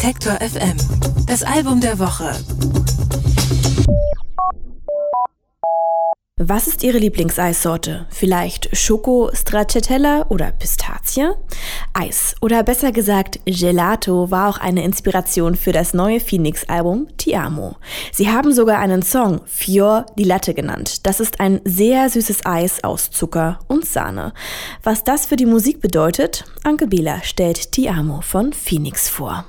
Detektor FM. Das Album der Woche. Was ist Ihre Lieblingseissorte? Vielleicht Schoko, Stracciatella oder Pistazie? Eis oder besser gesagt Gelato war auch eine Inspiration für das neue Phoenix-Album Ti Amo. Sie haben sogar einen Song Fior di Latte genannt. Das ist ein sehr süßes Eis aus Zucker und Sahne. Was das für die Musik bedeutet? Anke Bieler stellt Ti Amo von Phoenix vor.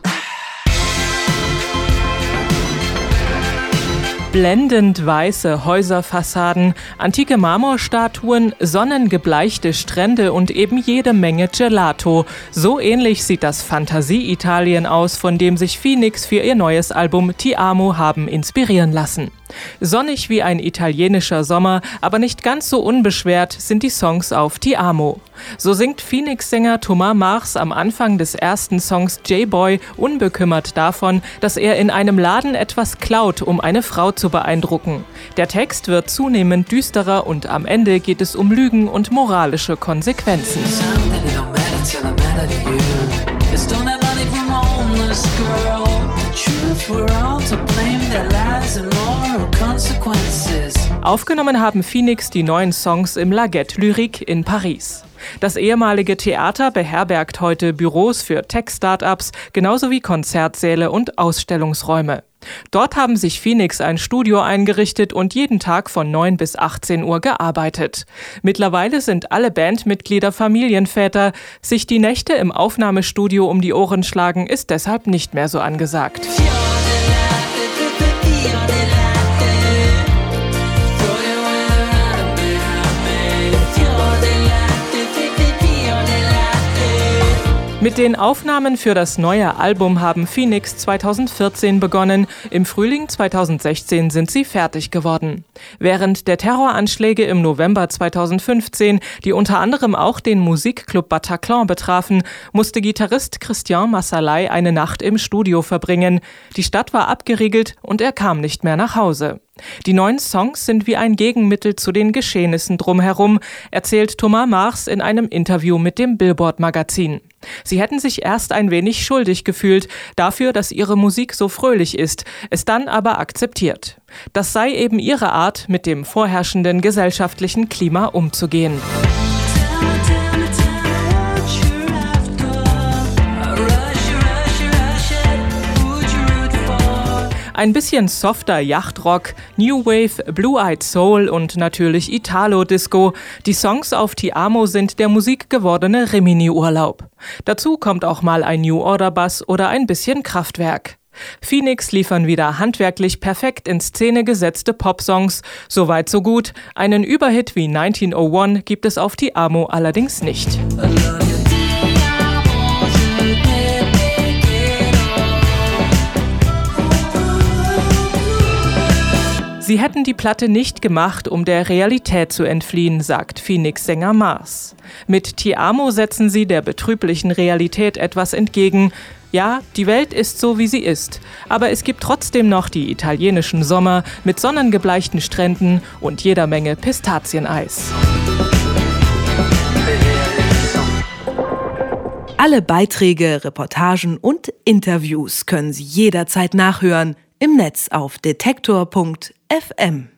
Blendend weiße Häuserfassaden, antike Marmorstatuen, sonnengebleichte Strände und eben jede Menge Gelato. So ähnlich sieht das Fantasie-Italien aus, von dem sich Phoenix für ihr neues Album Ti Amo haben inspirieren lassen. Sonnig wie ein italienischer Sommer, aber nicht ganz so unbeschwert sind die Songs auf Ti Amo. So singt Phoenix-Sänger Thomas Mars am Anfang des ersten Songs J-Boy unbekümmert davon, dass er in einem Laden etwas klaut, um eine Frau zu beeindrucken. Der Text wird zunehmend düsterer und am Ende geht es um Lügen und moralische Konsequenzen. Aufgenommen haben Phoenix die neuen Songs im Laguette Lyrique in Paris. Das ehemalige Theater beherbergt heute Büros für Tech-Startups, genauso wie Konzertsäle und Ausstellungsräume. Dort haben sich Phoenix ein Studio eingerichtet und jeden Tag von 9 bis 18 Uhr gearbeitet. Mittlerweile sind alle Bandmitglieder Familienväter. Sich die Nächte im Aufnahmestudio um die Ohren schlagen, ist deshalb nicht mehr so angesagt. Mit den Aufnahmen für das neue Album haben Phoenix 2014 begonnen. Im Frühling 2016 sind sie fertig geworden. Während der Terroranschläge im November 2015, die unter anderem auch den Musikclub Bataclan betrafen, musste Gitarrist Christian Massalay eine Nacht im Studio verbringen. Die Stadt war abgeriegelt und er kam nicht mehr nach Hause. Die neuen Songs sind wie ein Gegenmittel zu den Geschehnissen drumherum, erzählt Thomas Mars in einem Interview mit dem Billboard Magazin. Sie hätten sich erst ein wenig schuldig gefühlt dafür, dass ihre Musik so fröhlich ist, es dann aber akzeptiert. Das sei eben ihre Art, mit dem vorherrschenden gesellschaftlichen Klima umzugehen. Ein bisschen softer Yachtrock, New Wave, Blue-Eyed Soul und natürlich Italo-Disco. Die Songs auf Ti Amo sind der Musik gewordene Rimini-Urlaub. Dazu kommt auch mal ein New Order Bass oder ein bisschen Kraftwerk. Phoenix liefern wieder handwerklich perfekt in Szene gesetzte Popsongs. Soweit so gut. Einen Überhit wie 1901 gibt es auf Ti Amo allerdings nicht. Sie hätten die Platte nicht gemacht, um der Realität zu entfliehen, sagt Phoenix-Sänger Mars. Mit Ti Amo setzen sie der betrüblichen Realität etwas entgegen. Ja, die Welt ist so, wie sie ist, aber es gibt trotzdem noch die italienischen Sommer mit sonnengebleichten Stränden und jeder Menge Pistazieneis. Alle Beiträge, Reportagen und Interviews können Sie jederzeit nachhören im Netz auf detektor.fm.